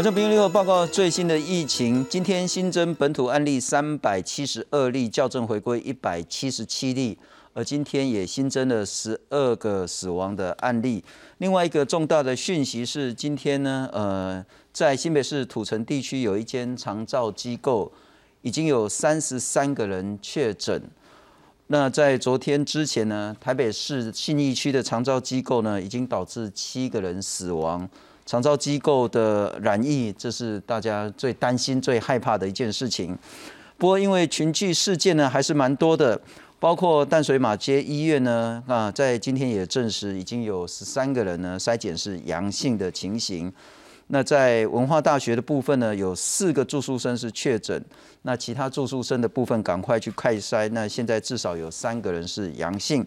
我这朋友报告最新的疫情，今天新增本土案例三百七十二例，校正回归一百七十七例，而今天也新增了十二个死亡的案例。另外一个重大的讯息是，今天呢，呃，在新北市土城地区有一间长照机构，已经有三十三个人确诊。那在昨天之前呢，台北市信义区的长照机构呢，已经导致七个人死亡。长照机构的染疫，这是大家最担心、最害怕的一件事情。不过，因为群聚事件呢还是蛮多的，包括淡水马街医院呢，啊，在今天也证实已经有十三个人呢筛检是阳性的情形。那在文化大学的部分呢，有四个住宿生是确诊，那其他住宿生的部分赶快去快筛，那现在至少有三个人是阳性。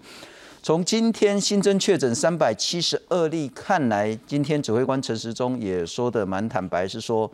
从今天新增确诊三百七十二例看来，今天指挥官陈时中也说的蛮坦白，是说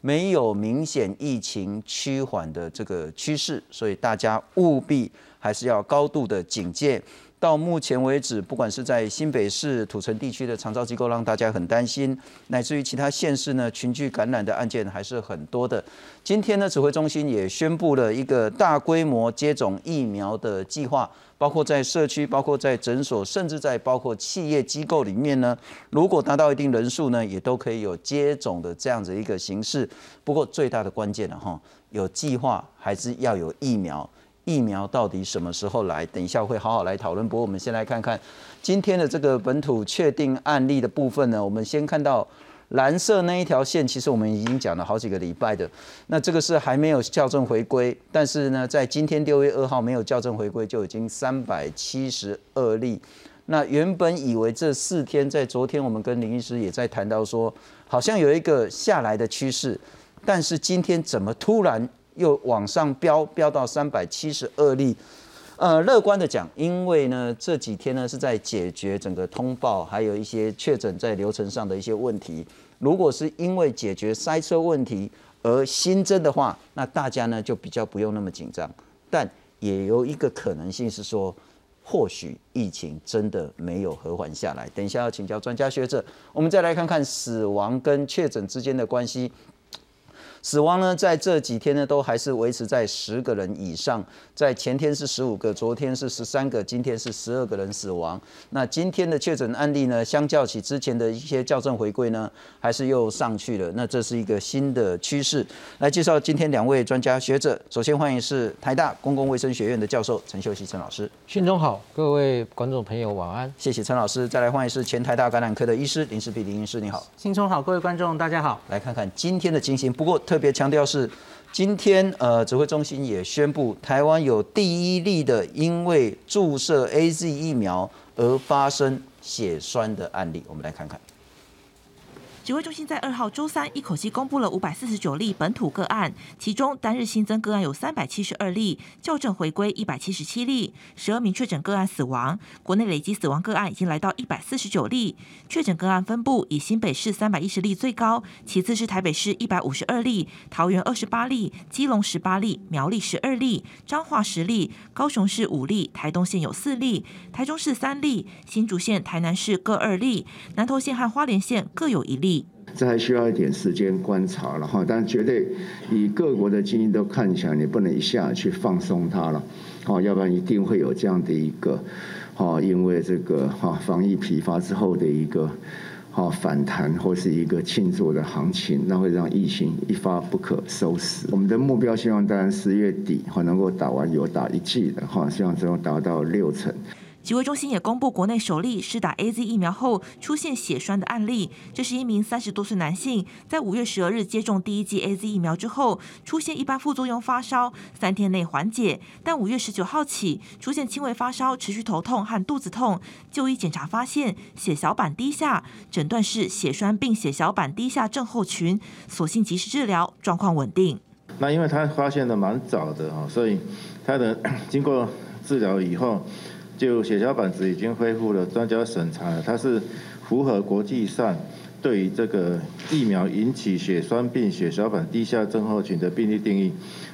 没有明显疫情趋缓的这个趋势，所以大家务必还是要高度的警戒。到目前为止，不管是在新北市土城地区的长照机构，让大家很担心，乃至于其他县市呢，群聚感染的案件还是很多的。今天呢，指挥中心也宣布了一个大规模接种疫苗的计划，包括在社区、包括在诊所，甚至在包括企业机构里面呢，如果达到一定人数呢，也都可以有接种的这样子一个形式。不过最大的关键了哈，有计划还是要有疫苗。疫苗到底什么时候来？等一下会好好来讨论。不过我们先来看看今天的这个本土确定案例的部分呢。我们先看到蓝色那一条线，其实我们已经讲了好几个礼拜的。那这个是还没有校正回归，但是呢，在今天六月二号没有校正回归，就已经三百七十二例。那原本以为这四天，在昨天我们跟林医师也在谈到说，好像有一个下来的趋势，但是今天怎么突然？又往上飙，飙到三百七十二例。呃，乐观的讲，因为呢这几天呢是在解决整个通报，还有一些确诊在流程上的一些问题。如果是因为解决塞车问题而新增的话，那大家呢就比较不用那么紧张。但也有一个可能性是说，或许疫情真的没有和缓下来。等一下要请教专家学者，我们再来看看死亡跟确诊之间的关系。死亡呢，在这几天呢，都还是维持在十个人以上。在前天是十五个，昨天是十三个，今天是十二个人死亡。那今天的确诊案例呢，相较起之前的一些校正回归呢，还是又上去了。那这是一个新的趋势。来介绍今天两位专家学者，首先欢迎是台大公共卫生学院的教授陈秀熙陈老师。训中好，各位观众朋友晚安。谢谢陈老师。再来欢迎是前台大感染科的医师林世碧林医师，你好。新中好，各位观众大家好。来看看今天的情形。不过。特特别强调是，今天呃，指挥中心也宣布，台湾有第一例的因为注射 A Z 疫苗而发生血栓的案例，我们来看看。指挥中心在二号周三一口气公布了五百四十九例本土个案，其中单日新增个案有三百七十二例，校正回归一百七十七例，十二名确诊个案死亡。国内累计死亡个案已经来到一百四十九例，确诊个案分布以新北市三百一十例最高，其次是台北市一百五十二例，桃园二十八例，基隆十八例，苗栗十二例，彰化十例，高雄市五例，台东县有四例，台中市三例，新竹县、台南市各二例，南投县和花莲县各有一例。这还需要一点时间观察了哈，但绝对以各国的经验都看起来，你不能一下去放松它了，好，要不然一定会有这样的一个，好，因为这个哈防疫疲乏之后的一个好反弹或是一个庆祝的行情，那会让疫情一发不可收拾。我们的目标希望当然十月底哈能够打完有打一季的哈，希望最后达到六成。疾卫中心也公布国内首例施打 A Z 疫苗后出现血栓的案例。这是一名三十多岁男性，在五月十二日接种第一剂 A Z 疫苗之后，出现一般副作用发烧，三天内缓解。但五月十九号起出现轻微发烧、持续头痛和肚子痛，就医检查发现血小板低下，诊断是血栓并血小板低下症候群，所幸及时治疗，状况稳定。那因为他发现的蛮早的哈，所以他的 经过治疗以后。就血小板值已经恢复了，专家审查，它是符合国际上对于这个疫苗引起血栓病血小板低下症候群的病例定义。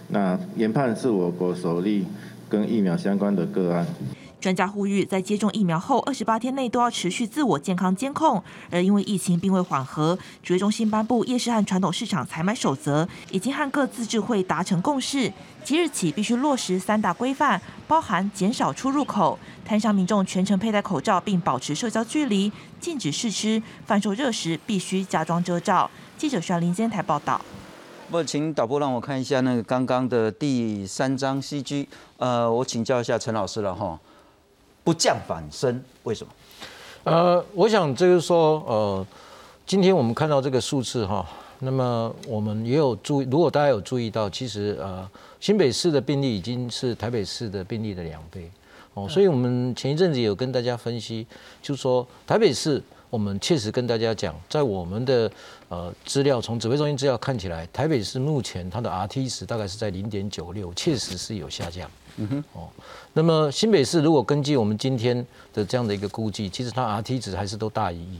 那研判是我国首例跟疫苗相关的个案。专家呼吁，在接种疫苗后二十八天内都要持续自我健康监控。而因为疫情并未缓和，指挥中心颁布夜市和传统市场采买守则，已经和各自治会达成共识，即日起必须落实三大规范，包含减少出入口、摊商民众全程佩戴口罩并保持社交距离、禁止试吃、贩售热食必须加装遮罩。记者徐林监台报道。不，请导播让我看一下那个刚刚的第三张 CG。呃，我请教一下陈老师了哈。不降反升，为什么？呃，我想就是说，呃，今天我们看到这个数字哈，那么我们也有注意，如果大家有注意到，其实呃，新北市的病例已经是台北市的病例的两倍哦，所以我们前一阵子有跟大家分析，就是说台北市，我们确实跟大家讲，在我们的呃资料从指挥中心资料看起来，台北市目前它的 RT 值大概是在零点九六，确实是有下降。嗯哼，哦，那么新北市如果根据我们今天的这样的一个估计，其实它 R T 值还是都大于一。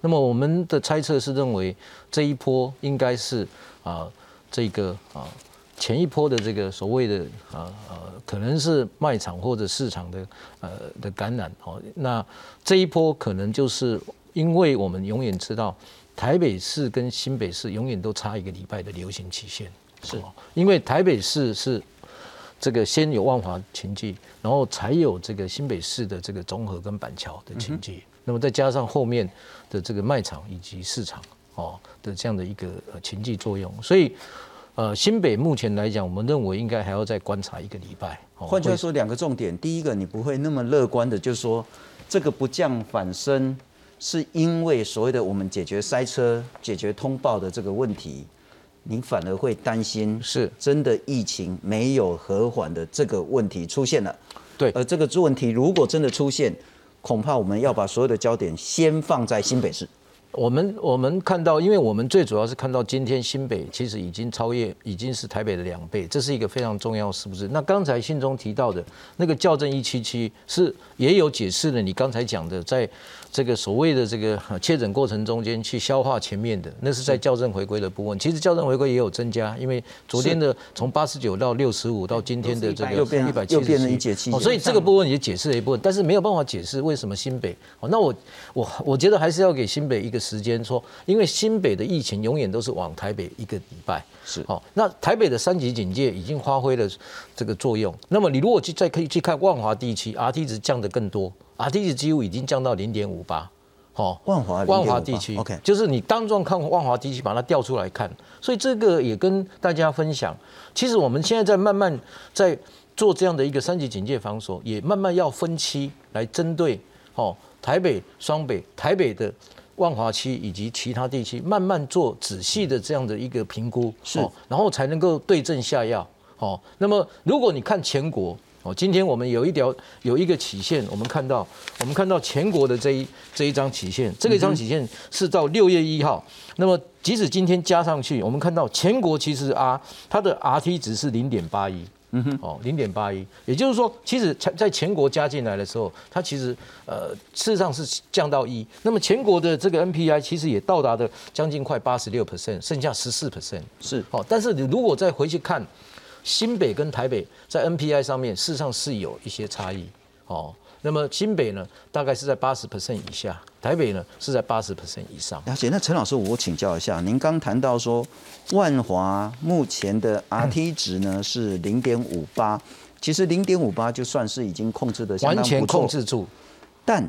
那么我们的猜测是认为这一波应该是啊这个啊前一波的这个所谓的啊呃可能是卖场或者市场的呃的感染哦。那这一波可能就是因为我们永远知道台北市跟新北市永远都差一个礼拜的流行期限，是因为台北市是。这个先有万华情迹，然后才有这个新北市的这个综合跟板桥的情迹，那么再加上后面的这个卖场以及市场哦的这样的一个呃情迹作用，所以呃新北目前来讲，我们认为应该还要再观察一个礼拜。换句话说，两个重点，第一个你不会那么乐观的，就是说这个不降反升，是因为所谓的我们解决塞车、解决通报的这个问题。你反而会担心，是真的疫情没有和缓的这个问题出现了。对，而这个问题如果真的出现，恐怕我们要把所有的焦点先放在新北市。我们我们看到，因为我们最主要是看到今天新北其实已经超越，已经是台北的两倍，这是一个非常重要，是不是？那刚才信中提到的那个校正一七七是也有解释了，你刚才讲的在。这个所谓的这个确诊过程中间去消化前面的，那是在校正回归的部分。其实校正回归也有增加，因为昨天的从八十九到六十五到今天的这个一百七十七，所以这个部分也解释了一部分，但是没有办法解释为什么新北。哦，那我我我觉得还是要给新北一个时间，说因为新北的疫情永远都是往台北一个礼拜是。哦，那台北的三级警戒已经发挥了这个作用。那么你如果去再可以去看万华地区，RT 值降的更多。R T 值几乎已经降到零点五八，好，万华万华地区，OK，就是你当众看万华地区，把它调出来看，所以这个也跟大家分享。其实我们现在在慢慢在做这样的一个三级警戒防守，也慢慢要分期来针对，哦，台北、双北、台北的万华区以及其他地区，慢慢做仔细的这样的一个评估，是，然后才能够对症下药，哦，那么如果你看全国。哦，今天我们有一条有一个曲线，我们看到，我们看到全国的这一这一张曲线，这个一张曲线是到六月一号。那么即使今天加上去，我们看到全国其实啊，它的 R T 值是零点八一，嗯哼，哦，零点八一，也就是说，其实在全国加进来的时候，它其实呃事实上是降到一。那么全国的这个 N P I 其实也到达的将近快八十六 percent，剩下十四 percent 是。哦，但是你如果再回去看。新北跟台北在 NPI 上面事实上是有一些差异哦。那么新北呢，大概是在八十 percent 以下；台北呢是在八十 percent 以上。了解。那陈老师，我请教一下，您刚谈到说万华目前的 RT 值呢是零点五八，其实零点五八就算是已经控制的相当不错。完全控制住。但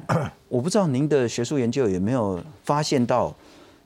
我不知道您的学术研究有没有发现到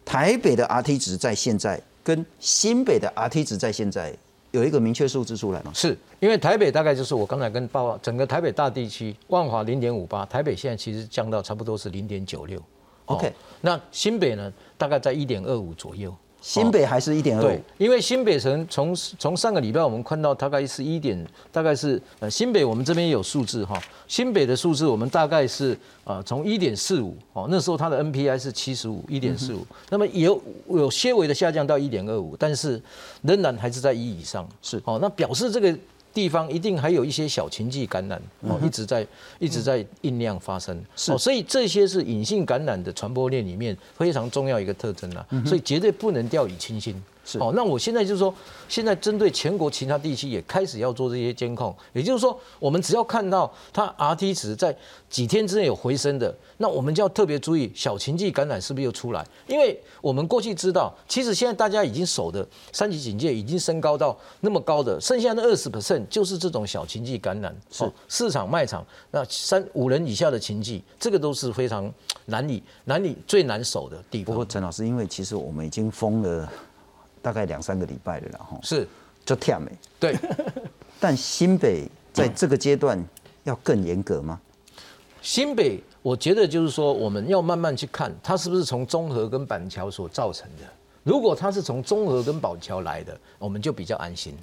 台北的 RT 值在现在跟新北的 RT 值在现在。有一个明确数字出来吗？是因为台北大概就是我刚才跟报告，整个台北大地区万华零点五八，台北现在其实降到差不多是零点九六。OK，那新北呢，大概在一点二五左右。新北还是一点二。对，因为新北城从从上个礼拜我们看到大概是一点，大概是呃新北我们这边有数字哈，新北的数字我们大概是呃从一点四五哦，那时候它的 NPI 是七十五一点四五，那么有有些微的下降到一点二五，但是仍然还是在一以上，是。哦，那表示这个。地方一定还有一些小情迹感染哦，一直在一直在酝酿发生，是，所以这些是隐性感染的传播链里面非常重要一个特征啊，所以绝对不能掉以轻心。是哦，那我现在就是说，现在针对全国其他地区也开始要做这些监控，也就是说，我们只要看到它 Rt 值在几天之内有回升的，那我们就要特别注意小情境感染是不是又出来？因为我们过去知道，其实现在大家已经守的三级警戒已经升高到那么高的，剩下的二十 percent 就是这种小情境感染，是市场卖场那三五人以下的情境，这个都是非常 难以难以最难守的地方。不过陈老师，因为其实我们已经封了。大概两三个礼拜了，然后是就跳没对，但新北在这个阶段要更严格吗？新北，我觉得就是说，我们要慢慢去看它是不是从中和跟板桥所造成的。如果它是从中和跟板桥来的，我们就比较安心。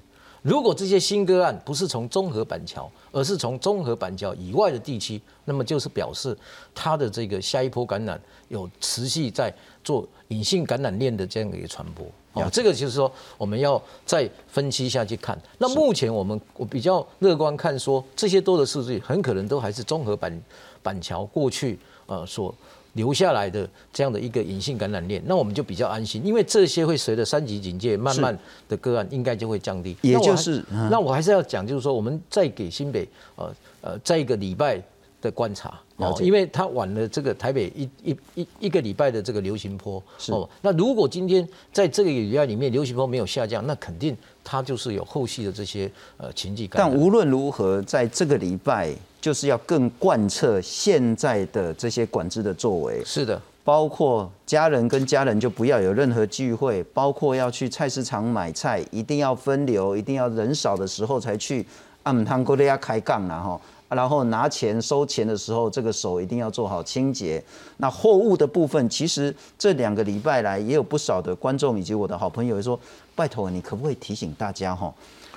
如果这些新个案不是从综合板桥，而是从综合板桥以外的地区，那么就是表示它的这个下一波感染有持续在做隐性感染链的这样的一个传播。哦，这个就是说，我们要再分析下去看。那目前我们我比较乐观看，说这些多的数据很可能都还是综合板板桥过去呃所留下来的这样的一个隐性感染链，那我们就比较安心，因为这些会随着三级警戒慢慢的个案应该就会降低。也就是，那我还是要讲，就是说我们再给新北呃呃再一个礼拜。的观察哦，因为它晚了这个台北一一一一个礼拜的这个流行坡哦，那如果今天在这个礼拜里面流行坡没有下降，那肯定它就是有后续的这些呃情绪但无论如何，在这个礼拜就是要更贯彻现在的这些管制的作为。是的，包括家人跟家人就不要有任何聚会，包括要去菜市场买菜，一定要分流，一定要人少的时候才去。暗汤哥的要开杠了哈。然后拿钱收钱的时候，这个手一定要做好清洁。那货物的部分，其实这两个礼拜来也有不少的观众以及我的好朋友说：“拜托你可不可以提醒大家哈？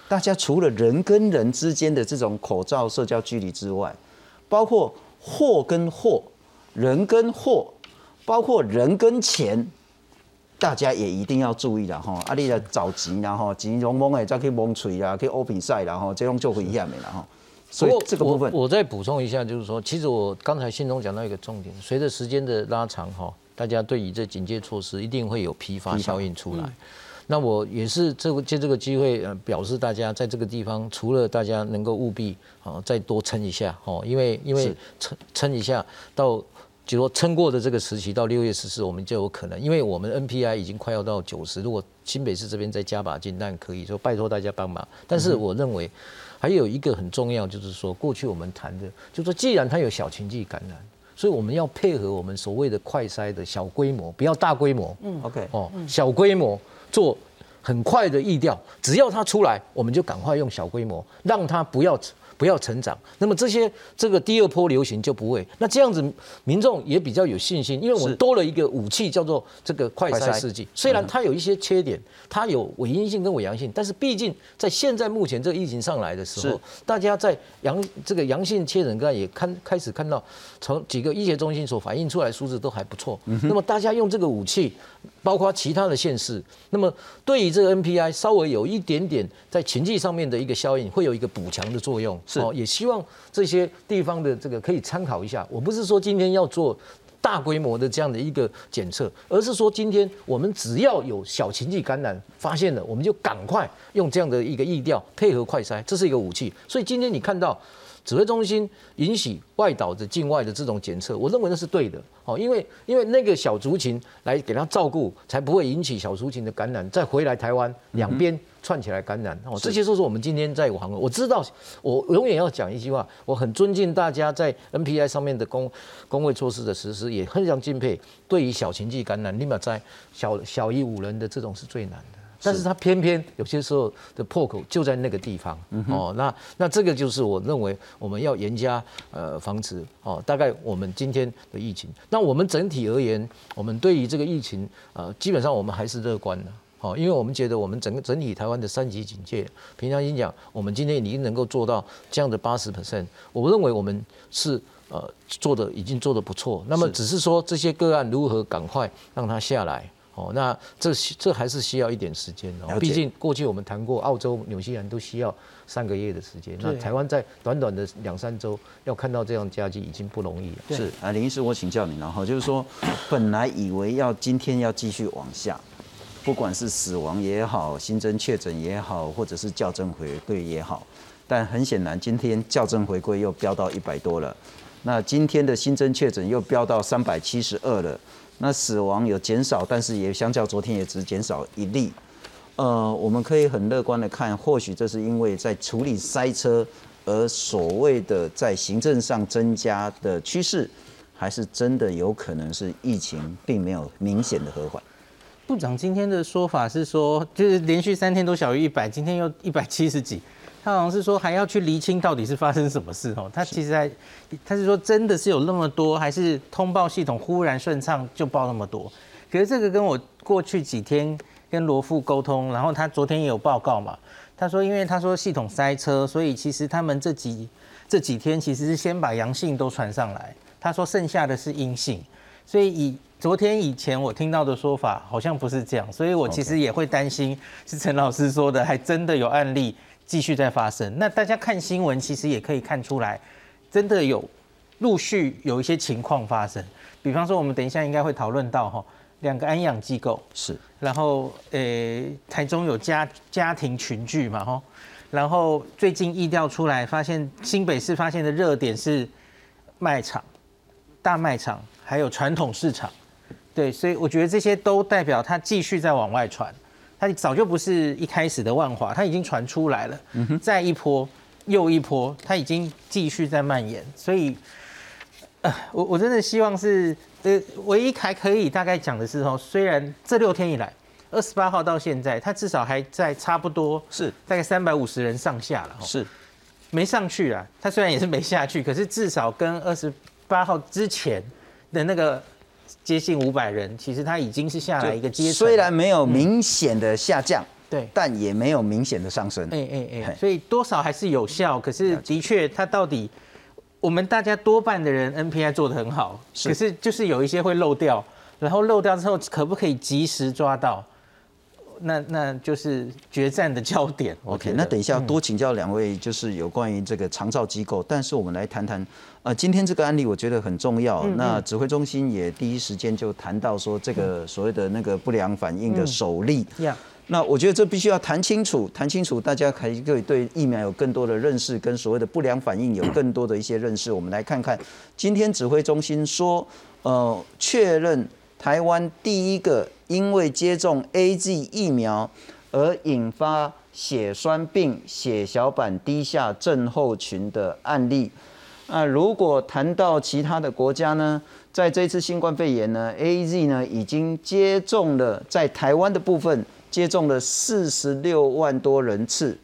大家除了人跟人之间的这种口罩、社交距离之外，包括货跟货、人跟货，包括人跟钱，大家也一定要注意了哈。阿丽的找急，然后急蒙蒙的再去蒙锤啊，去欧比赛，然后这种就会一样没了哈。所以这个部分，我再补充一下，就是说，其实我刚才信中讲到一个重点，随着时间的拉长，哈，大家对于这警戒措施一定会有批发效应出来。那我也是这个借这个机会，呃，表示大家在这个地方，除了大家能够务必啊再多撑一下，哦，因为因为撑撑一下到，就说撑过的这个时期到六月十四，我们就有可能，因为我们 NPI 已经快要到九十，如果新北市这边再加把劲，那可以说拜托大家帮忙。但是我认为。还有一个很重要，就是说，过去我们谈的，就是说，既然它有小情绪感染，所以我们要配合我们所谓的快筛的小规模，不要大规模。嗯，OK，哦，小规模做很快的疫调，只要它出来，我们就赶快用小规模，让它不要。不要成长，那么这些这个第二波流行就不会。那这样子民众也比较有信心，因为我们多了一个武器叫做这个快筛试剂。虽然它有一些缺点，它有伪阴性跟伪阳性，但是毕竟在现在目前这个疫情上来的时候，大家在阳这个阳性确诊个案也看开始看到，从几个医学中心所反映出来数字都还不错。那么大家用这个武器，包括其他的县市，那么对于这个 NPI 稍微有一点点在情绪上面的一个效应，会有一个补强的作用。是，也希望这些地方的这个可以参考一下。我不是说今天要做大规模的这样的一个检测，而是说今天我们只要有小情绪感染发现了，我们就赶快用这样的一个疫调配合快筛，这是一个武器。所以今天你看到。指挥中心允许外岛的境外的这种检测，我认为那是对的，哦，因为因为那个小族群来给他照顾，才不会引起小族群的感染，再回来台湾两边串起来感染，哦，这些都是我们今天在网，我知道，我永远要讲一句话，我很尊敬大家在 NPI 上面的工工位措施的实施，也非常敬佩，对于小情绪感染，立马在小小于五人的这种是最难的。但是它偏偏有些时候的破口就在那个地方哦，那那这个就是我认为我们要严加呃防止哦。大概我们今天的疫情，那我们整体而言，我们对于这个疫情呃，基本上我们还是乐观的哦，因为我们觉得我们整个整体台湾的三级警戒，平常心讲，我们今天已经能够做到这样的八十 percent，我认为我们是呃做的已经做的不错。那么只是说这些个案如何赶快让它下来。哦，那这这还是需要一点时间哦。毕竟过去我们谈过，澳洲、纽西兰都需要三个月的时间。那台湾在短短的两三周要看到这样佳绩已经不容易了。是啊，林医师，我请教你，然后就是说，本来以为要今天要继续往下，不管是死亡也好，新增确诊也好，或者是校正回归也好，但很显然，今天校正回归又飙到一百多了。那今天的新增确诊又飙到三百七十二了。那死亡有减少，但是也相较昨天也只减少一例。呃，我们可以很乐观的看，或许这是因为在处理塞车而所谓的在行政上增加的趋势，还是真的有可能是疫情并没有明显的和缓。部长今天的说法是说，就是连续三天都小于一百，今天又一百七十几。他好像是说还要去厘清到底是发生什么事哦。他其实还，他是说真的是有那么多，还是通报系统忽然顺畅就报那么多？可是这个跟我过去几天跟罗富沟通，然后他昨天也有报告嘛。他说因为他说系统塞车，所以其实他们这几这几天其实是先把阳性都传上来。他说剩下的是阴性，所以以昨天以前我听到的说法好像不是这样，所以我其实也会担心是陈老师说的，还真的有案例。继续在发生，那大家看新闻其实也可以看出来，真的有陆续有一些情况发生。比方说，我们等一下应该会讨论到哈，两个安养机构是，然后诶，台中有家家庭群聚嘛哈，然后最近疫调出来，发现新北市发现的热点是卖场、大卖场，还有传统市场，对，所以我觉得这些都代表它继续在往外传。它早就不是一开始的万华，它已经传出来了，再一波又一波，它已经继续在蔓延。所以，呃，我我真的希望是，呃，唯一还可以大概讲的是哦，虽然这六天以来，二十八号到现在，它至少还在差不多是大概三百五十人上下了，是没上去啊。它虽然也是没下去，可是至少跟二十八号之前的那个。接近五百人，其实它已经是下来一个阶，虽然没有明显的下降，对，但也没有明显的上升。哎哎哎，所以多少还是有效。可是的确，它到底我们大家多半的人 NPI 做的很好，可是就是有一些会漏掉，然后漏掉之后可不可以及时抓到？那那就是决战的焦点。OK，那等一下多请教两位，就是有关于这个长照机构。但是我们来谈谈，呃，今天这个案例我觉得很重要。那指挥中心也第一时间就谈到说，这个所谓的那个不良反应的首例。那我觉得这必须要谈清楚，谈清楚，大家可以对疫苗有更多的认识，跟所谓的不良反应有更多的一些认识。我们来看看，今天指挥中心说，呃，确认台湾第一个。因为接种 A G 疫苗而引发血栓病、血小板低下症候群的案例，那如果谈到其他的国家呢，在这次新冠肺炎呢，A Z 呢已经接种了，在台湾的部分接种了四十六万多人次，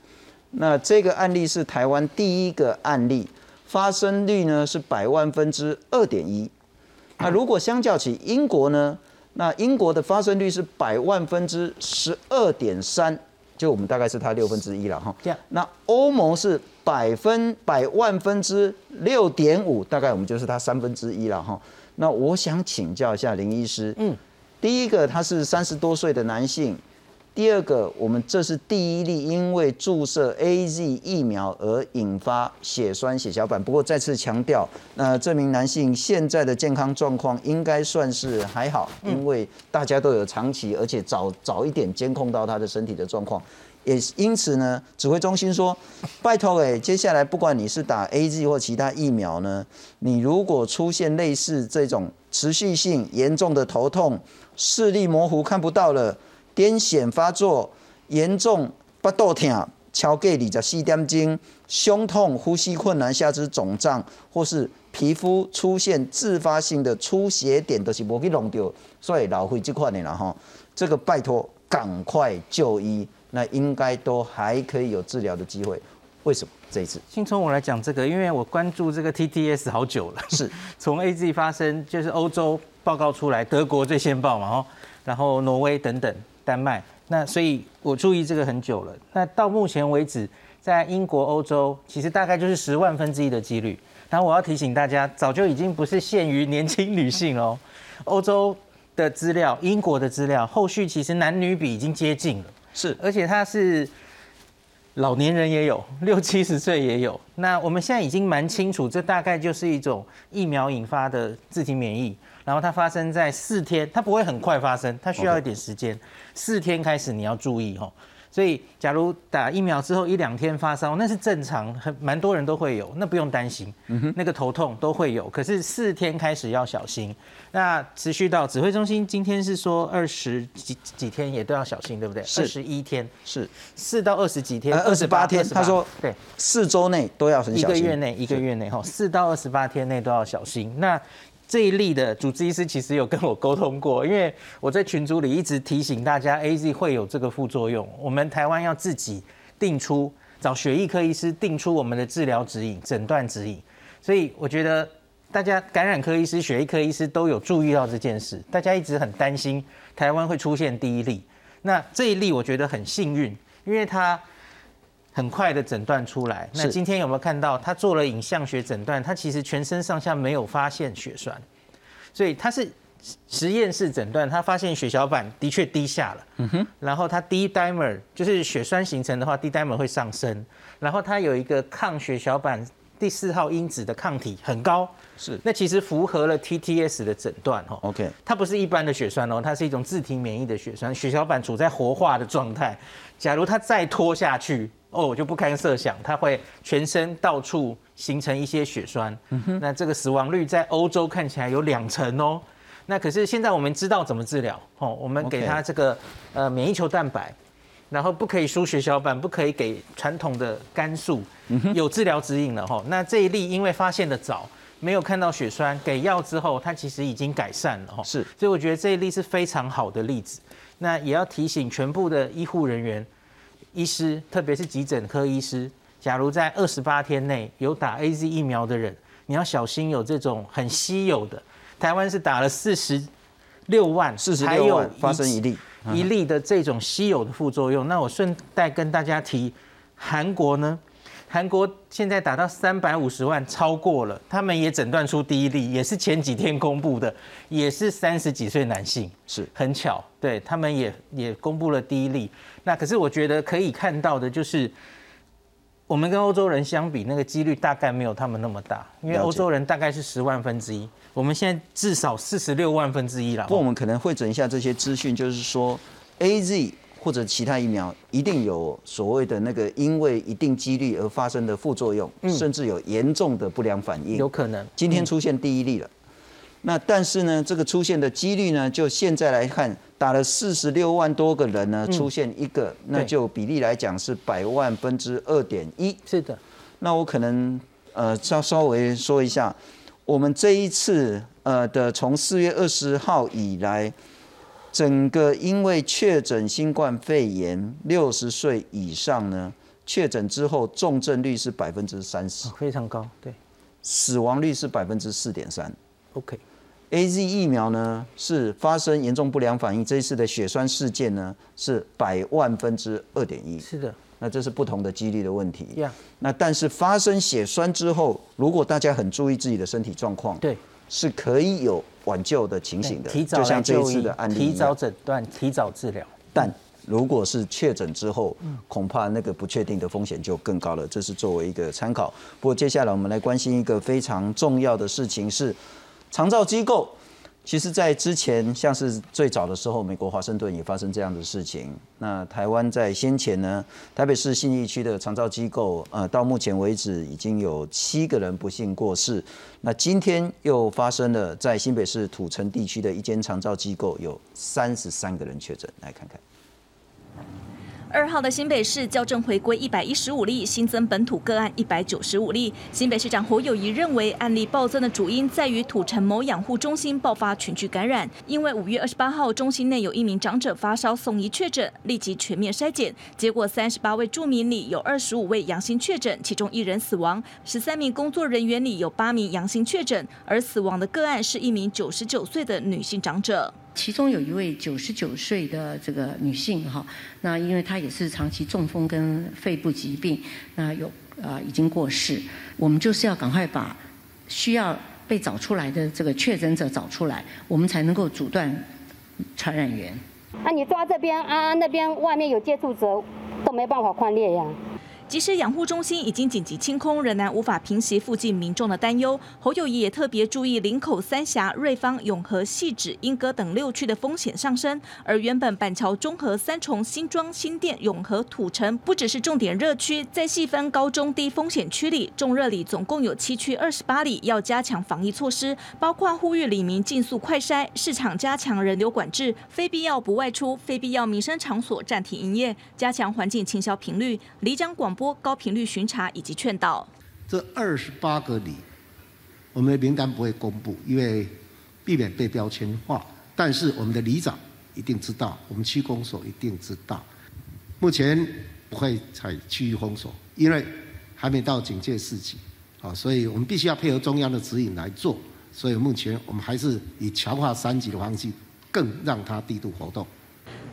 那这个案例是台湾第一个案例，发生率呢是百万分之二点一，那如果相较起英国呢？那英国的发生率是百万分之十二点三，就我们大概是它六分之一了哈。那欧盟是百分百万分之六点五，大概我们就是它三分之一了哈。那我想请教一下林医师，嗯，第一个他是三十多岁的男性。第二个，我们这是第一例因为注射 A Z 疫苗而引发血栓、血小板。不过再次强调，那这名男性现在的健康状况应该算是还好，因为大家都有长期，而且早早一点监控到他的身体的状况。也因此呢，指挥中心说，拜托诶，接下来不管你是打 A Z 或其他疫苗呢，你如果出现类似这种持续性严重的头痛、视力模糊看不到了。癫痫发作严重，不肚痛，超过二十四点钟，胸痛、呼吸困难、下肢肿胀，或是皮肤出现自发性的出血点，都是无去弄掉，所以老会这块的啦哈。这个拜托赶快就医，那应该都还可以有治疗的机会。为什么这一次？先从我来讲这个，因为我关注这个 TTS 好久了，是从 AZ 发生，就是欧洲报告出来，德国最先报嘛，然后挪威等等。丹麦，那所以我注意这个很久了。那到目前为止，在英国、欧洲，其实大概就是十万分之一的几率。然后我要提醒大家，早就已经不是限于年轻女性哦。欧洲的资料、英国的资料，后续其实男女比已经接近了。是，而且它是老年人也有，六七十岁也有。那我们现在已经蛮清楚，这大概就是一种疫苗引发的自体免疫。然后它发生在四天，它不会很快发生，它需要一点时间。四天开始你要注意哦。所以，假如打疫苗之后一两天发烧，那是正常，很蛮多人都会有，那不用担心。那个头痛都会有，可是四天开始要小心。那持续到指挥中心今天是说二十几几天也都要小心，对不对？二十一天，是四到二十几天，二十八天他说对，四周内都要很小心。一个月内，一个月内哈，四到二十八天内都要小心。那这一例的主治医师其实有跟我沟通过，因为我在群组里一直提醒大家，A Z 会有这个副作用，我们台湾要自己定出，找血液科医师定出我们的治疗指引、诊断指引。所以我觉得大家感染科医师、血液科医师都有注意到这件事，大家一直很担心台湾会出现第一例。那这一例我觉得很幸运，因为他很快的诊断出来。那今天有没有看到他做了影像学诊断？他其实全身上下没有发现血栓，所以他是实验室诊断，他发现血小板的确低下了。嗯哼。然后他 D dimer 就是血栓形成的话，D dimer 会上升。然后他有一个抗血小板第四号因子的抗体很高，是那其实符合了 TTS 的诊断哦。OK，它不是一般的血栓哦，它是一种自体免疫的血栓，血小板处在活化的状态。假如它再拖下去，哦，我就不堪设想，它会全身到处形成一些血栓。那这个死亡率在欧洲看起来有两成哦。那可是现在我们知道怎么治疗哦，我们给它这个呃免疫球蛋白，然后不可以输血小板，不可以给传统的肝素，有治疗指引了哈。那这一例因为发现的早，没有看到血栓，给药之后，它其实已经改善了哈。是所以我觉得这一例是非常好的例子。那也要提醒全部的医护人员、医师，特别是急诊科医师，假如在二十八天内有打 A Z 疫苗的人，你要小心有这种很稀有的，台湾是打了四十六万，四十六万发生一例，一例的这种稀有的副作用。那我顺带跟大家提，韩国呢，韩国现在达到三百五十万，超过了，他们也诊断出第一例，也是前几天公布的，也是三十几岁男性，是很巧，对他们也也公布了第一例。那可是我觉得可以看到的就是。我们跟欧洲人相比，那个几率大概没有他们那么大，因为欧洲人大概是十万分之一，我们现在至少四十六万分之一了。不过我们可能会整一下这些资讯，就是说 A Z 或者其他疫苗一定有所谓的那个因为一定几率而发生的副作用，甚至有严重的不良反应。有可能，今天出现第一例了。那但是呢，这个出现的几率呢，就现在来看，打了四十六万多个人呢，出现一个，那就比例来讲是百万分之二点一。是的，那我可能呃稍稍微说一下，我们这一次呃的从四月二十号以来，整个因为确诊新冠肺炎六十岁以上呢，确诊之后重症率是百分之三十，非常高，对。死亡率是百分之四点三。，OK，A Z 疫苗呢是发生严重不良反应，这一次的血栓事件呢是百万分之二点一，是的，那这是不同的几率的问题。呀，那但是发生血栓之后，如果大家很注意自己的身体状况，对，是可以有挽救的情形的，提早就像这一次的案例提早诊断，提早治疗。但如果是确诊之后，嗯恐怕那个不确定的风险就更高了。这是作为一个参考。不过接下来我们来关心一个非常重要的事情是，长照机构。其实，在之前，像是最早的时候，美国华盛顿也发生这样的事情。那台湾在先前呢，台北市信义区的长照机构，呃，到目前为止已经有七个人不幸过世。那今天又发生了在新北市土城地区的一间长照机构，有三十三个人确诊。来看看。二号的新北市校正回归一百一十五例，新增本土个案一百九十五例。新北市长侯友谊认为，案例暴增的主因在于土城某养护中心爆发群聚感染。因为五月二十八号，中心内有一名长者发烧送医确诊，立即全面筛检，结果三十八位住民里有二十五位阳性确诊，其中一人死亡；十三名工作人员里有八名阳性确诊，而死亡的个案是一名九十九岁的女性长者。其中有一位九十九岁的这个女性哈，那因为她也是长期中风跟肺部疾病，那有呃已经过世，我们就是要赶快把需要被找出来的这个确诊者找出来，我们才能够阻断传染源。啊，你抓这边啊，那边外面有接触者都没办法宽列呀。即使养护中心已经紧急清空，仍然无法平息附近民众的担忧。侯友谊也特别注意林口、三峡、瑞芳、永和、细致、莺歌等六区的风险上升，而原本板桥、中和、三重、新庄、新店、永和、土城不只是重点热区，在细分高中低风险区里，重热里总共有七区二十八里要加强防疫措施，包括呼吁里民尽速快筛，市场加强人流管制，非必要不外出，非必要民生场所暂停营业，加强环境清消频率，里长广播。高频率巡查以及劝导，这二十八个里，我们的名单不会公布，因为避免被标签化。但是我们的里长一定知道，我们区公所一定知道。目前不会采区域封锁，因为还没到警戒四级，啊，所以我们必须要配合中央的指引来做。所以目前我们还是以强化三级的方式，更让它低度活动。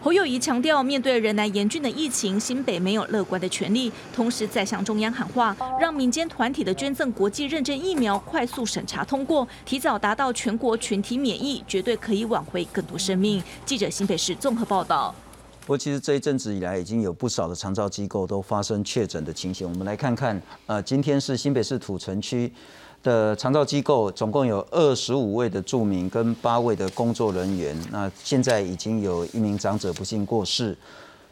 侯友谊强调，面对仍然严峻的疫情，新北没有乐观的权利。同时，再向中央喊话，让民间团体的捐赠国际认证疫苗快速审查通过，提早达到全国群体免疫，绝对可以挽回更多生命。记者新北市综合报道。不过，其实这一阵子以来，已经有不少的长照机构都发生确诊的情形。我们来看看，呃，今天是新北市土城区。的长照机构总共有二十五位的住民跟八位的工作人员。那现在已经有一名长者不幸过世。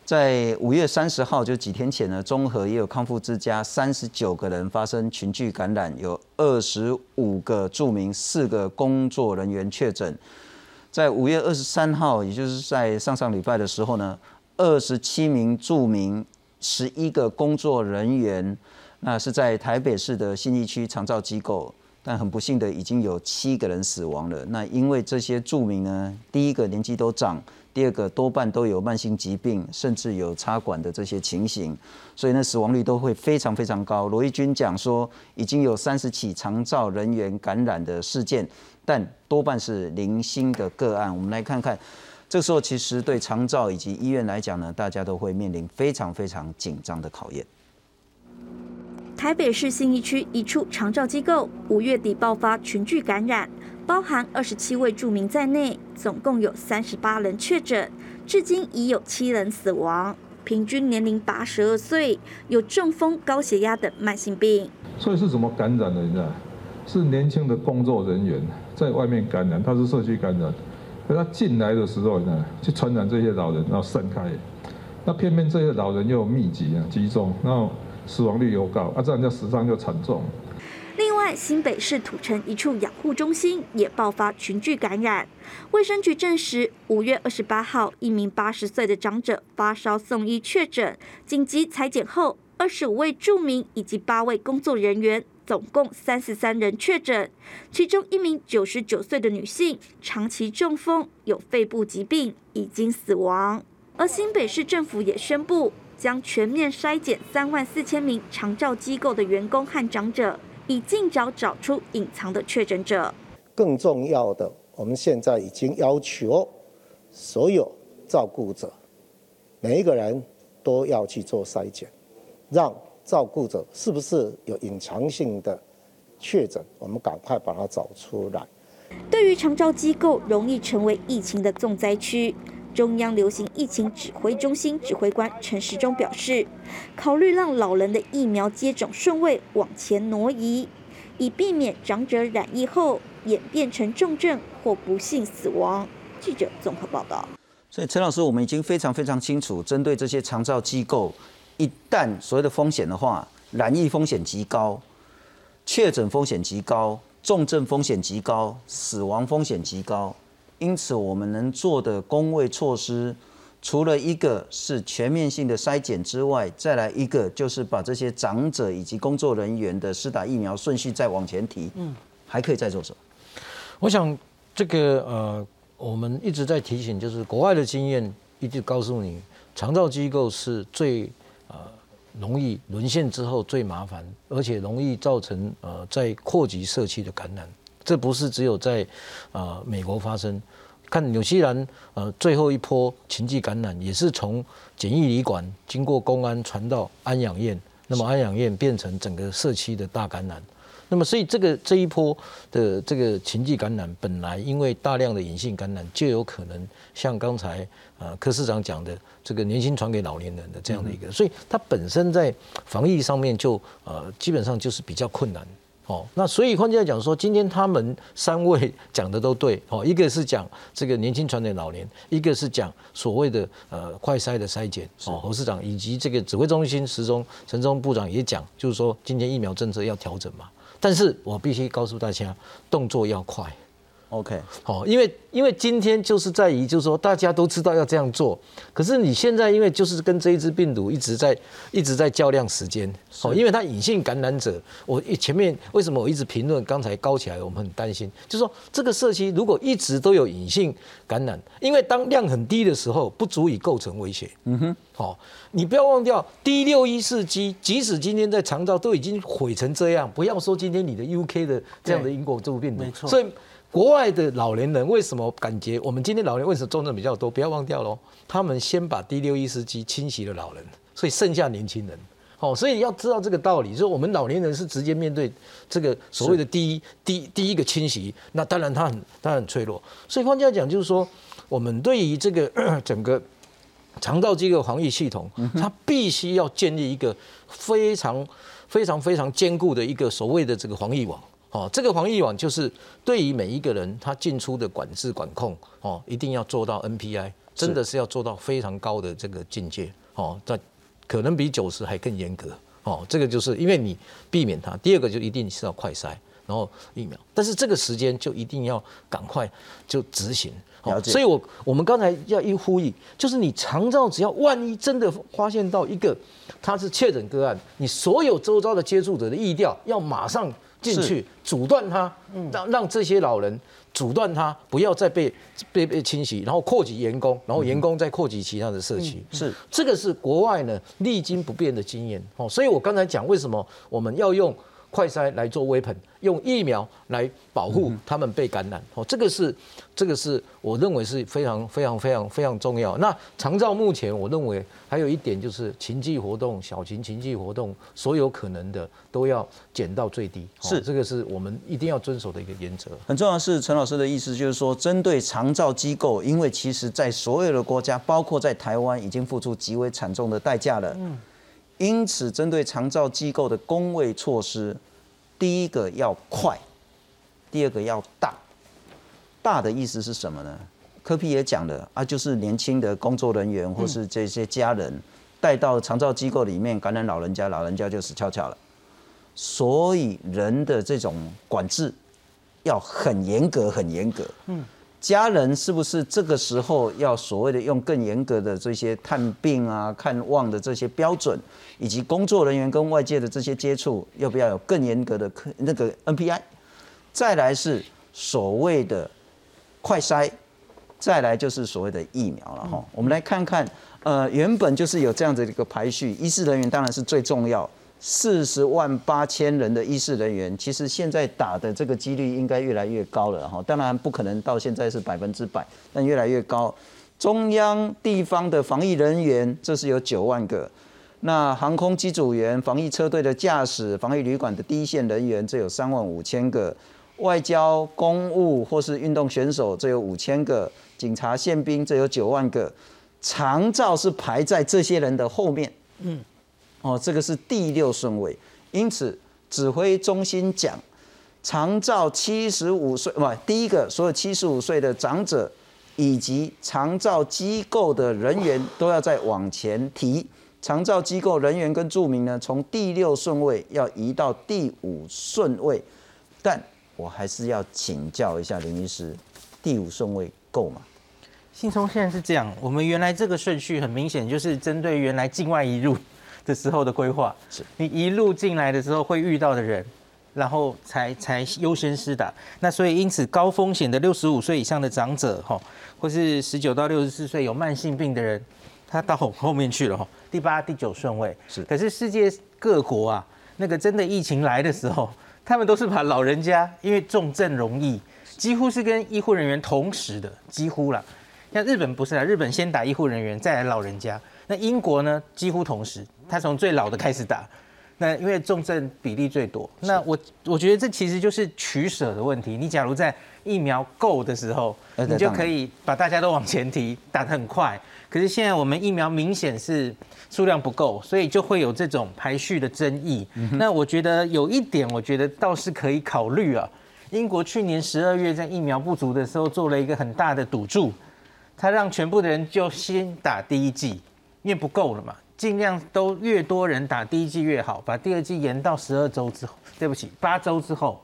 在五月三十号，就几天前呢，中和也有康复之家三十九个人发生群聚感染，有二十五个住民、四个工作人员确诊。在五月二十三号，也就是在上上礼拜的时候呢，二十七名住民、十一个工作人员。那是在台北市的信义区长照机构，但很不幸的已经有七个人死亡了。那因为这些住民呢，第一个年纪都长，第二个多半都有慢性疾病，甚至有插管的这些情形，所以呢死亡率都会非常非常高。罗毅军讲说，已经有三十起长照人员感染的事件，但多半是零星的个案。我们来看看，这时候其实对长照以及医院来讲呢，大家都会面临非常非常紧张的考验。台北市信义区一处长照机构五月底爆发群聚感染，包含二十七位住民在内，总共有三十八人确诊，至今已有七人死亡，平均年龄八十二岁，有中风、高血压等慢性病。所以是怎么感染的？你知道，是年轻的工作人员在外面感染，他是社区感染，可他进来的时候呢，就传染这些老人，然后散开，那偏偏这些老人又密集啊，集中，然后。死亡率又高，啊，这样就死伤又惨重。另外，新北市土城一处养护中心也爆发群聚感染。卫生局证实，五月二十八号，一名八十岁的长者发烧送医确诊，紧急裁剪后，二十五位住民以及八位工作人员，总共三十三人确诊，其中一名九十九岁的女性长期中风，有肺部疾病，已经死亡。而新北市政府也宣布。将全面筛检三万四千名长照机构的员工和长者，以尽早找出隐藏的确诊者。更重要的，我们现在已经要求所有照顾者，每一个人都要去做筛检，让照顾者是不是有隐藏性的确诊，我们赶快把它找出来。对于长照机构容易成为疫情的重灾区。中央流行疫情指挥中心指挥官陈时中表示，考虑让老人的疫苗接种顺位往前挪移，以避免长者染疫后演变成重症或不幸死亡。记者综合报道。所以，陈老师，我们已经非常非常清楚，针对这些长照机构，一旦所谓的风险的话，染疫风险极高，确诊风险极高，重症风险极高，死亡风险极高。因此，我们能做的工位措施，除了一个是全面性的筛检之外，再来一个就是把这些长者以及工作人员的施打疫苗顺序再往前提。嗯，还可以再做什么？我想这个呃，我们一直在提醒，就是国外的经验一直告诉你，长照机构是最呃容易沦陷之后最麻烦，而且容易造成呃在扩及社区的感染。这不是只有在，呃，美国发生。看纽西兰，呃，最后一波禽际感染也是从检疫旅馆经过公安传到安养院，那么安养院变成整个社区的大感染。那么所以这个这一波的这个禽际感染，本来因为大量的隐性感染，就有可能像刚才呃柯市长讲的，这个年轻传给老年人的这样的一个，所以它本身在防疫上面就呃基本上就是比较困难。哦，那所以换句话讲说，今天他们三位讲的都对哦，一个是讲这个年轻传染老年，一个是讲所谓的呃快筛的筛检哦，侯市长以及这个指挥中心时钟陈忠部长也讲，就是说今天疫苗政策要调整嘛，但是我必须告诉大家，动作要快。OK，好，因为因为今天就是在于，就是说大家都知道要这样做，可是你现在因为就是跟这一支病毒一直在一直在较量时间，哦，因为它隐性感染者，我前面为什么我一直评论刚才高起来，我们很担心，就是说这个社区如果一直都有隐性感染，因为当量很低的时候，不足以构成威胁。嗯哼，好，你不要忘掉 D 六一四 G，即使今天在肠道都已经毁成这样，不要说今天你的 UK 的这样的英国这部病毒，没错，所以。国外的老年人为什么感觉我们今天老年为什么重症比较多？不要忘掉喽，他们先把第六一司机侵袭了老人，所以剩下年轻人。好，所以要知道这个道理，就是我们老年人是直接面对这个所谓的第一第第一个侵袭，那当然他很他很脆弱。所以换句话讲，就是说我们对于这个 整个肠道这个防疫系统，它必须要建立一个非常非常非常坚固的一个所谓的这个防疫网。哦，这个防疫网就是对于每一个人他进出的管制管控，哦，一定要做到 NPI，真的是要做到非常高的这个境界，哦，在可能比九十还更严格，哦，这个就是因为你避免它。第二个就一定是要快筛，然后疫苗，但是这个时间就一定要赶快就执行。所以我我们刚才要一呼吁，就是你肠道只要万一真的发现到一个他是确诊个案，你所有周遭的接触者的意调要马上。进去阻断它，让让这些老人阻断它，不要再被被被侵袭，然后扩及员工，然后员工再扩及其他的社区。是这个是国外呢历经不变的经验哦，所以我刚才讲为什么我们要用。快筛来做 weapon，用疫苗来保护他们被感染。哦，这个是，这个是我认为是非常非常非常非常重要。那长照目前我认为还有一点就是情迹活动、小型情迹活动，所有可能的都要减到最低。是，这个是我们一定要遵守的一个原则。很重要是陈老师的意思就是说，针对长照机构，因为其实在所有的国家，包括在台湾，已经付出极为惨重的代价了。嗯。因此，针对长照机构的工位措施，第一个要快，第二个要大。大的意思是什么呢？科皮也讲了啊，就是年轻的工作人员或是这些家人带到长照机构里面感染老人家，老人家就死翘翘了。所以人的这种管制要很严格，很严格。嗯。家人是不是这个时候要所谓的用更严格的这些探病啊、看望的这些标准，以及工作人员跟外界的这些接触，要不要有更严格的那个 NPI？再来是所谓的快筛，再来就是所谓的疫苗了哈。我们来看看，呃，原本就是有这样的一个排序，医师人员当然是最重要。四十万八千人的医事人员，其实现在打的这个几率应该越来越高了哈。当然不可能到现在是百分之百，但越来越高。中央地方的防疫人员，这是有九万个。那航空机组员、防疫车队的驾驶、防疫旅馆的第一线人员，这有三万五千个。外交、公务或是运动选手，这有五千个。警察、宪兵，这有九万个。长照是排在这些人的后面。嗯。哦，这个是第六顺位，因此指挥中心讲，长照七十五岁不，第一个所有七十五岁的长者以及长照机构的人员都要再往前提，长照机构人员跟住民呢，从第六顺位要移到第五顺位，但我还是要请教一下林医师，第五顺位够吗？信聪现在是这样，我们原来这个顺序很明显就是针对原来境外移入。的时候的规划，是你一路进来的时候会遇到的人，然后才才优先施打。那所以因此高风险的六十五岁以上的长者哈，或是十九到六十四岁有慢性病的人，他到后面去了哈，第八、第九顺位是。可是世界各国啊，那个真的疫情来的时候，他们都是把老人家，因为重症容易，几乎是跟医护人员同时的，几乎了。像日本不是啊，日本先打医护人员，再来老人家。那英国呢，几乎同时。他从最老的开始打，那因为重症比例最多，那我我觉得这其实就是取舍的问题。你假如在疫苗够的时候，你就可以把大家都往前提，打得很快。可是现在我们疫苗明显是数量不够，所以就会有这种排序的争议。那我觉得有一点，我觉得倒是可以考虑啊。英国去年十二月在疫苗不足的时候做了一个很大的赌注，他让全部的人就先打第一剂，因为不够了嘛，尽量都越多人打第一剂越好，把第二剂延到十二周之后，对不起，八周之后。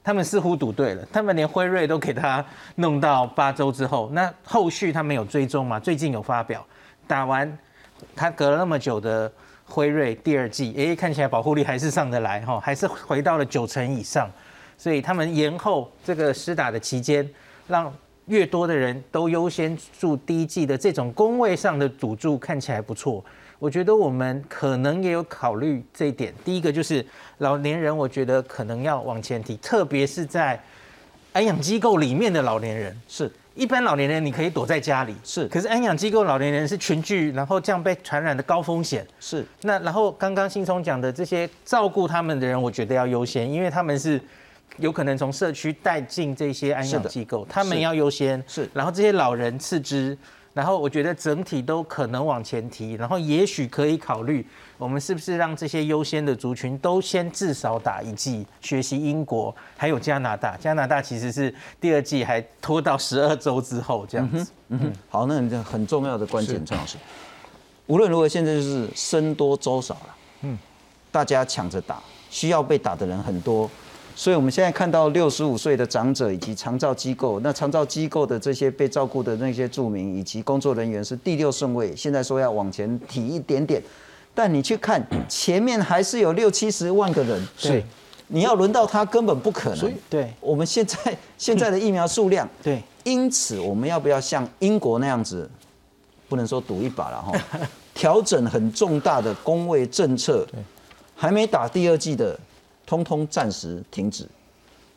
他们似乎赌对了，他们连辉瑞都给他弄到八周之后，那后续他没有追踪嘛？最近有发表，打完他隔了那么久的辉瑞第二季，哎，看起来保护力还是上得来哈，还是回到了九成以上，所以他们延后这个施打的期间，让越多的人都优先住第一季的这种工位上的赌注看起来不错。我觉得我们可能也有考虑这一点。第一个就是老年人，我觉得可能要往前提，特别是在安养机构里面的老年人。是，一般老年人你可以躲在家里，是。可是安养机构老年人是群聚，然后这样被传染的高风险。是。那然后刚刚新聪讲的这些照顾他们的人，我觉得要优先，因为他们是有可能从社区带进这些安养机构，他们要优先。是。然后这些老人次之。然后我觉得整体都可能往前提，然后也许可以考虑，我们是不是让这些优先的族群都先至少打一剂，学习英国还有加拿大，加拿大其实是第二季还拖到十二周之后这样子。嗯哼，好，那这很重要的关键，张老师，无论如何，现在就是僧多粥少了，嗯，大家抢着打，需要被打的人很多。所以，我们现在看到六十五岁的长者以及长照机构，那长照机构的这些被照顾的那些住民以及工作人员是第六顺位。现在说要往前提一点点，但你去看前面还是有六七十万个人，对，你要轮到他根本不可能。对，我们现在现在的疫苗数量，对，因此我们要不要像英国那样子，不能说赌一把了哈，调整很重大的工位政策，还没打第二季的。通通暂时停止，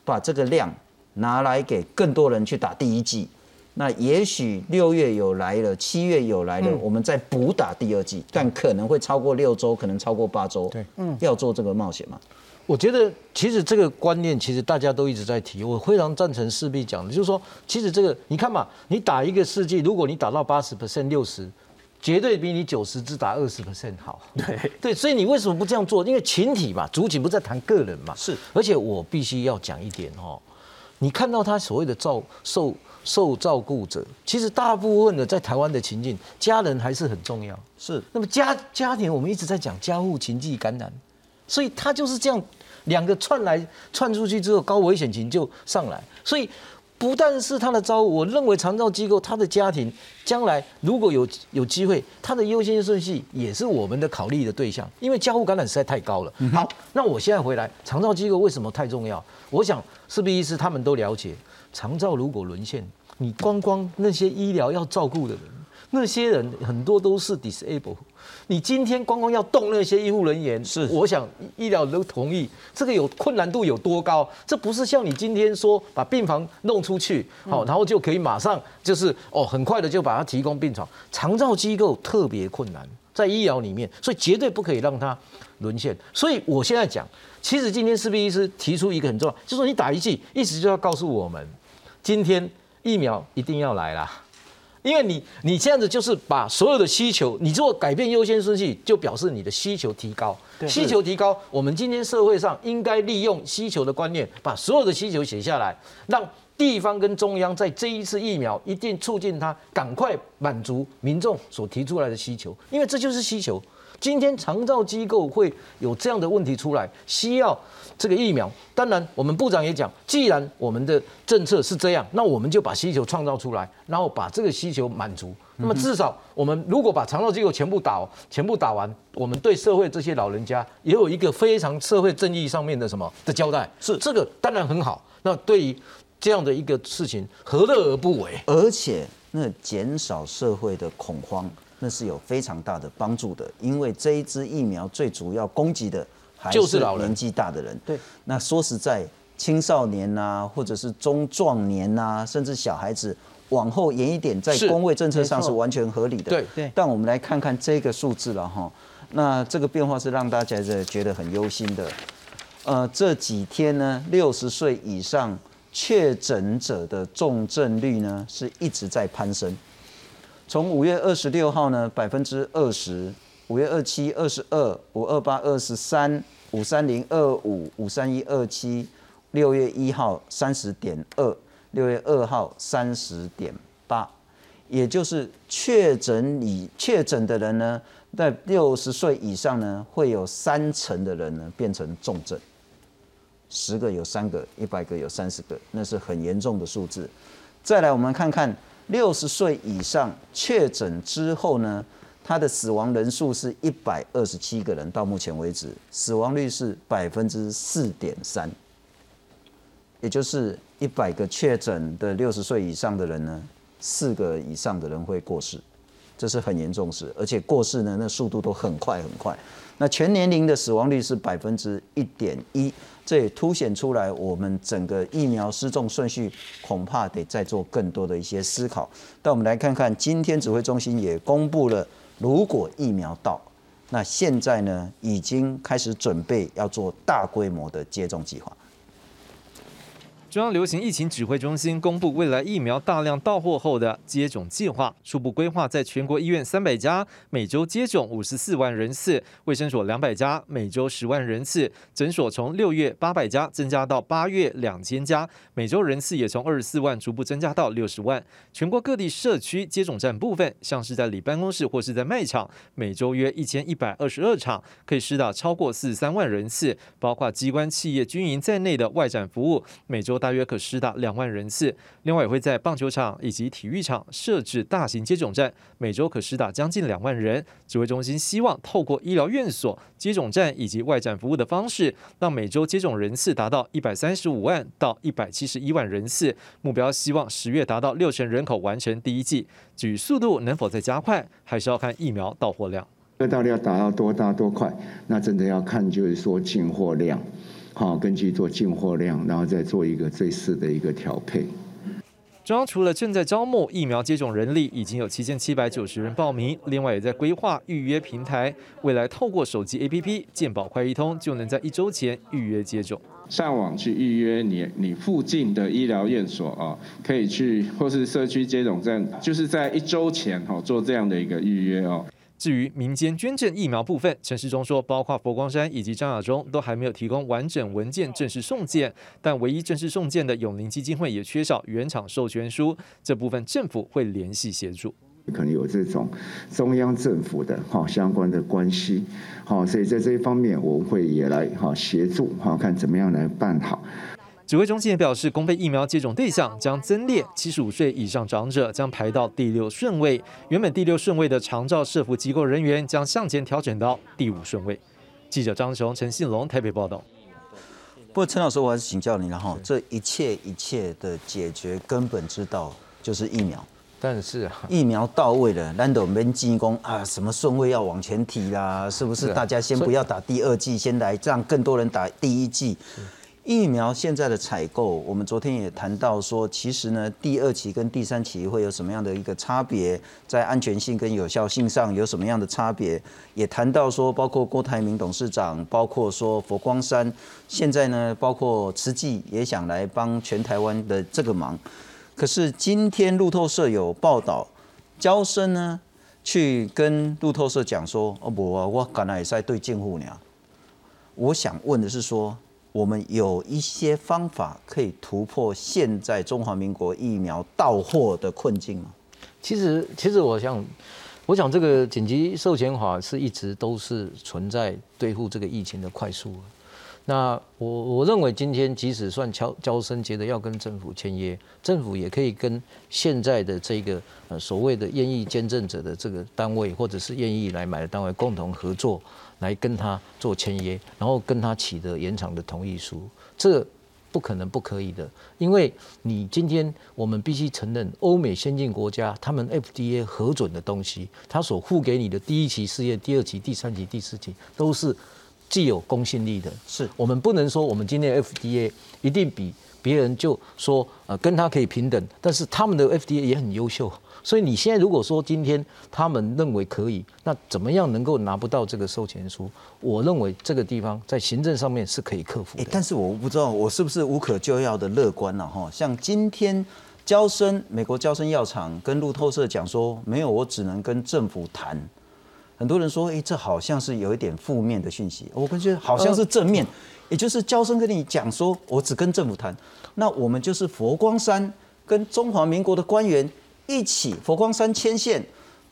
把这个量拿来给更多人去打第一剂。那也许六月有来了，七月有来了，我们再补打第二剂，但可能会超过六周，可能超过八周。对，嗯，要做这个冒险嘛？我觉得其实这个观念其实大家都一直在提，我非常赞成势必讲的，就是说，其实这个你看嘛，你打一个世纪，如果你打到八十 percent 六十。绝对比你九十只打二十 percent 好。对对，所以你为什么不这样做？因为群体嘛，主体不在谈个人嘛。是，而且我必须要讲一点哦，你看到他所谓的照受受照顾者，其实大部分的在台湾的情境，家人还是很重要。是，那么家家庭我们一直在讲家户情际感染，所以他就是这样两个串来串出去之后，高危险情就上来，所以。不但是他的招我认为长照机构他的家庭将来如果有有机会，他的优先顺序也是我们的考虑的对象，因为交互感染实在太高了。好，那我现在回来，长照机构为什么太重要？我想是不是他们都了解，长照如果沦陷，你光光那些医疗要照顾的人，那些人很多都是 disable。你今天光光要动那些医护人员，是我想医疗都同意，这个有困难度有多高？这不是像你今天说把病房弄出去，好，然后就可以马上就是哦，很快的就把它提供病床。长照机构特别困难，在医疗里面，所以绝对不可以让它沦陷。所以我现在讲，其实今天四 B 医师提出一个很重要，就说你打一剂，意思就要告诉我们，今天疫苗一定要来啦。因为你你这样子就是把所有的需求，你如果改变优先顺序，就表示你的需求提高。需求提高，我们今天社会上应该利用需求的观念，把所有的需求写下来，让地方跟中央在这一次疫苗一定促进它赶快满足民众所提出来的需求，因为这就是需求。今天长照机构会有这样的问题出来，需要这个疫苗。当然，我们部长也讲，既然我们的政策是这样，那我们就把需求创造出来，然后把这个需求满足。那么至少，我们如果把长照机构全部打全部打完，我们对社会这些老人家也有一个非常社会正义上面的什么的交代。是这个当然很好。那对于这样的一个事情，何乐而不为？而且那减少社会的恐慌。那是有非常大的帮助的，因为这一支疫苗最主要攻击的还是年纪大的人。对，那说实在，青少年呐，或者是中壮年呐，甚至小孩子，往后延一点，在工位政策上是完全合理的。对对。但我们来看看这个数字了哈，那这个变化是让大家觉得很忧心的。呃，这几天呢，六十岁以上确诊者的重症率呢是一直在攀升。从五月二十六号呢，百分之二十五月二七二十二，五二八二十三，五三零二五，五三一二七，六月一号三十点二，六月二号三十点八，也就是确诊以确诊的人呢，在六十岁以上呢，会有三成的人呢变成重症。十个有三个，一百个有三十个，那是很严重的数字。再来，我们看看六十岁以上确诊之后呢，他的死亡人数是一百二十七个人，到目前为止，死亡率是百分之四点三，也就是一百个确诊的六十岁以上的人呢，四个以上的人会过世，这是很严重事，而且过世呢，那速度都很快很快。那全年龄的死亡率是百分之一点一。这也凸显出来，我们整个疫苗失重顺序恐怕得再做更多的一些思考。但我们来看看，今天指挥中心也公布了，如果疫苗到，那现在呢已经开始准备要做大规模的接种计划。中央流行疫情指挥中心公布未来疫苗大量到货后的接种计划，初步规划在全国医院三百家，每周接种五十四万人次；卫生所两百家，每周十万人次；诊所从六月八百家增加到八月两千家，每周人次也从二十四万逐步增加到六十万。全国各地社区接种站部分，像是在里办公室或是在卖场，每周约一千一百二十二场，可以施打超过四十三万人次，包括机关、企业、军营在内的外展服务，每周。大约可施打两万人次，另外也会在棒球场以及体育场设置大型接种站，每周可施打将近两万人。指挥中心希望透过医疗院所、接种站以及外展服务的方式，让每周接种人次达到一百三十五万到一百七十一万人次。目标希望十月达到六成人口完成第一剂。至于速度能否再加快，还是要看疫苗到货量。那到底要达到多大多快？那真的要看就是说进货量。好，根据做进货量，然后再做一个最适的一个调配。中央除了正在招募疫苗接种人力，已经有七千七百九十人报名，另外也在规划预约平台，未来透过手机 APP 健保快一通，就能在一周前预约接种。上网去预约你你附近的医疗院所啊，可以去或是社区接种站，就是在一周前哈做这样的一个预约哦。至于民间捐赠疫苗部分，陈世忠说，包括佛光山以及张亚中都还没有提供完整文件正式送件，但唯一正式送件的永林基金会也缺少原厂授权书，这部分政府会联系协助。可能有这种中央政府的哈相关的关系，好，所以在这一方面我们会也来哈协助哈看怎么样来办好。指挥中心也表示，公费疫苗接种对象将增列七十五岁以上长者，将排到第六顺位。原本第六顺位的长照社服机构人员将向前调整到第五顺位。记者张雄、陈信龙台北报道。不过陈老师，我还是请教你了哈，这一切一切的解决根本之道就是疫苗。但是疫苗到位了，难道我们进攻啊？什么顺位要往前提啦？是不是大家先不要打第二剂，先来让更多人打第一剂？疫苗现在的采购，我们昨天也谈到说，其实呢，第二期跟第三期会有什么样的一个差别，在安全性跟有效性上有什么样的差别？也谈到说，包括郭台铭董事长，包括说佛光山，现在呢，包括慈济也想来帮全台湾的这个忙。可是今天路透社有报道，交生呢去跟路透社讲说，哦不啊，我刚才也在对政府呢。我想问的是说。我们有一些方法可以突破现在中华民国疫苗到货的困境吗？其实，其实我想，我想这个紧急授权法是一直都是存在对付这个疫情的快速。那我我认为今天即使算交交生觉得要跟政府签约，政府也可以跟现在的这个呃所谓的愿意捐赠者的这个单位，或者是愿意来买的单位共同合作。来跟他做签约，然后跟他取得延长的同意书，这不可能不可以的，因为你今天我们必须承认，欧美先进国家他们 FDA 核准的东西，他所付给你的第一期试验、第二期、第三期、第四期都是具有公信力的。是我们不能说我们今天 FDA 一定比别人就说呃跟他可以平等，但是他们的 FDA 也很优秀。所以你现在如果说今天他们认为可以，那怎么样能够拿不到这个授权书？我认为这个地方在行政上面是可以克服的。但是我不知道我是不是无可救药的乐观了哈。像今天交生美国交生药厂跟路透社讲说，没有，我只能跟政府谈。很多人说，哎，这好像是有一点负面的讯息。我感觉好像是正面，也就是交生跟你讲说，我只跟政府谈。那我们就是佛光山跟中华民国的官员。一起佛光山牵线，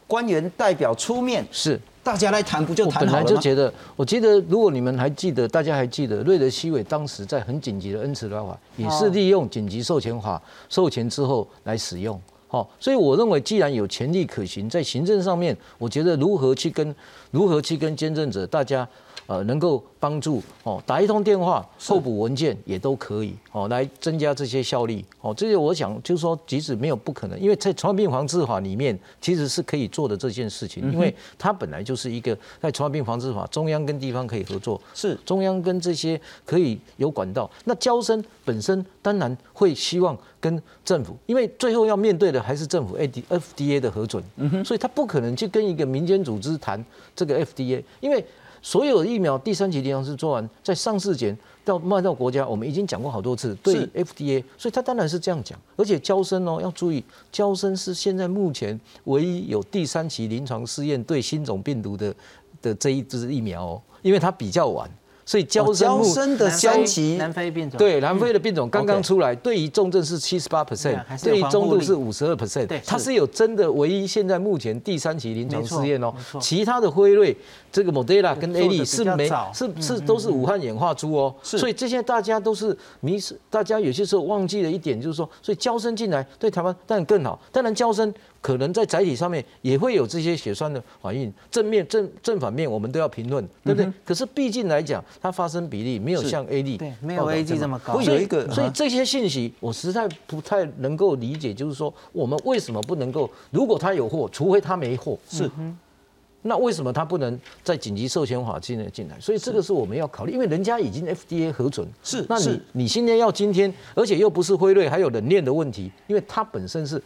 官员代表出面，是大家来谈，不就谈好了本来就觉得，我记得如果你们还记得，大家还记得瑞德西韦当时在很紧急的恩慈疗法，也是利用紧急授权法授权之后来使用。好，所以我认为既然有潜力可行，在行政上面，我觉得如何去跟如何去跟监证者大家。呃，能够帮助哦，打一通电话，候补文件也都可以哦，来增加这些效力哦。这些我想就是说，即使没有不可能，因为在传染病防治法里面其实是可以做的这件事情，因为它本来就是一个在传染病防治法，中央跟地方可以合作，是中央跟这些可以有管道。那交生本身当然会希望跟政府，因为最后要面对的还是政府 A D F D A 的核准，所以他不可能去跟一个民间组织谈这个 F D A，因为。所有的疫苗第三期临床试做完，在上市前到卖到国家，我们已经讲过好多次，对 FDA，所以他当然是这样讲。而且交生哦，要注意，交生是现在目前唯一有第三期临床试验对新种病毒的的这一支疫苗哦，因为它比较晚。所以交生的三期南非变种，对南非的变种刚刚出来，对于重症是七十八 percent，对于中度是五十二 percent，它是有真的唯一现在目前第三期临床试验哦，其他的辉瑞、这个 Moderna 跟 A 利是没是是都是武汉演化株哦，所以这些大家都是迷失，大家有些时候忘记了一点，就是说，所以交生进来对台湾当然更好，当然交生。可能在载体上面也会有这些血栓的反应，正面、正正反面我们都要评论，对不对？可是毕竟来讲，它发生比例没有像 A D 对，没有 A D 这么高。所以所以这些信息我实在不太能够理解，就是说我们为什么不能够？如果他有货，除非他没货，是。那为什么他不能在紧急授权法进来进来？所以这个是我们要考虑，因为人家已经 FDA 核准，是。那你你今天要今天，而且又不是辉瑞，还有冷链的问题，因为它本身是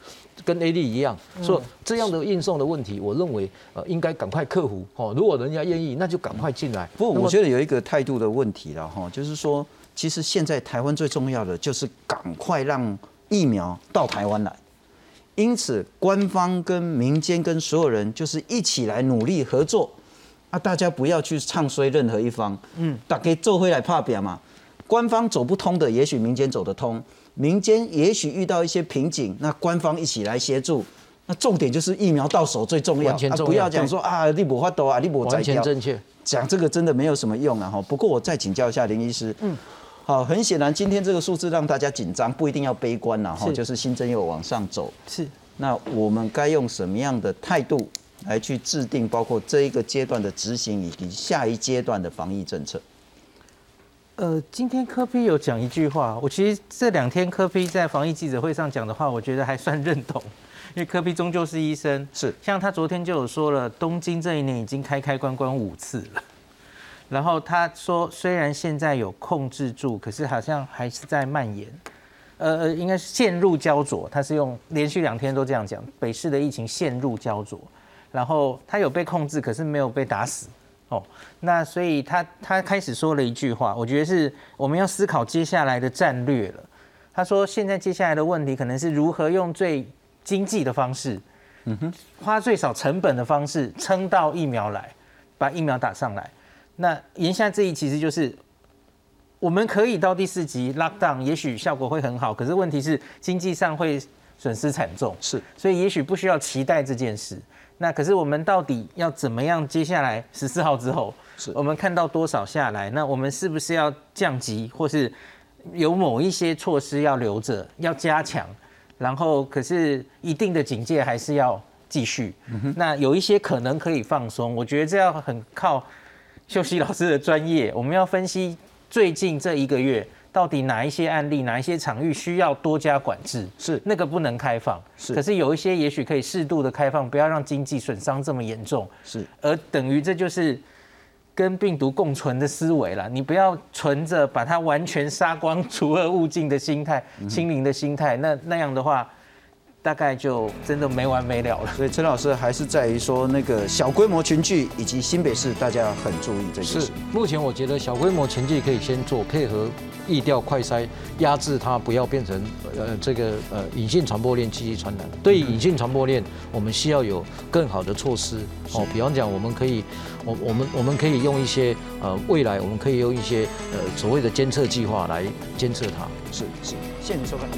跟 A D 一样，说这样的运送的问题，我认为呃应该赶快克服哦。如果人家愿意，那就赶快进来。不过我觉得有一个态度的问题了哈，就是说，其实现在台湾最重要的就是赶快让疫苗到台湾来。因此，官方跟民间跟所有人就是一起来努力合作，啊，大家不要去唱衰任何一方，嗯，大家做回来怕表嘛。官方走不通的，也许民间走得通；民间也许遇到一些瓶颈，那官方一起来协助。那重点就是疫苗到手最重要，啊，不要讲说啊，你不发抖啊，你不完全正确，讲这个真的没有什么用啊。哈，不过我再请教一下林医师，嗯。好，很显然，今天这个数字让大家紧张，不一定要悲观了哈，就是新增又往上走。是，那我们该用什么样的态度来去制定，包括这一个阶段的执行以及下一阶段的防疫政策？呃，今天科批有讲一句话，我其实这两天科批在防疫记者会上讲的话，我觉得还算认同，因为科批终究是医生，是，像他昨天就有说了，东京这一年已经开开关关五次了。然后他说，虽然现在有控制住，可是好像还是在蔓延，呃呃，应该是陷入焦灼。他是用连续两天都这样讲，北市的疫情陷入焦灼。然后他有被控制，可是没有被打死。哦，那所以他他开始说了一句话，我觉得是我们要思考接下来的战略了。他说，现在接下来的问题可能是如何用最经济的方式，嗯哼，花最少成本的方式撑到疫苗来，把疫苗打上来。那言下之意其实就是，我们可以到第四级 lock down，也许效果会很好，可是问题是经济上会损失惨重，是，所以也许不需要期待这件事。那可是我们到底要怎么样？接下来十四号之后，是我们看到多少下来？那我们是不是要降级，或是有某一些措施要留着，要加强？然后可是一定的警戒还是要继续。那有一些可能可以放松，我觉得这要很靠。秀熙老师的专业，我们要分析最近这一个月到底哪一些案例、哪一些场域需要多加管制，是那个不能开放，是。可是有一些也许可以适度的开放，不要让经济损伤这么严重，是。而等于这就是跟病毒共存的思维了。你不要存着把它完全杀光、除恶务尽的心态、清零的心态，那那样的话。大概就真的没完没了了。所以陈老师还是在于说那个小规模群聚以及新北市，大家很注意这件事。是，目前我觉得小规模群聚可以先做，配合疫调快筛，压制它不要变成呃这个呃隐性传播链继续传染。对于隐性传播链，我们需要有更好的措施哦。比方讲，我们可以我我们我们可以用一些呃未来我们可以用一些呃所谓的监测计划来监测它。是是，谢谢您收看。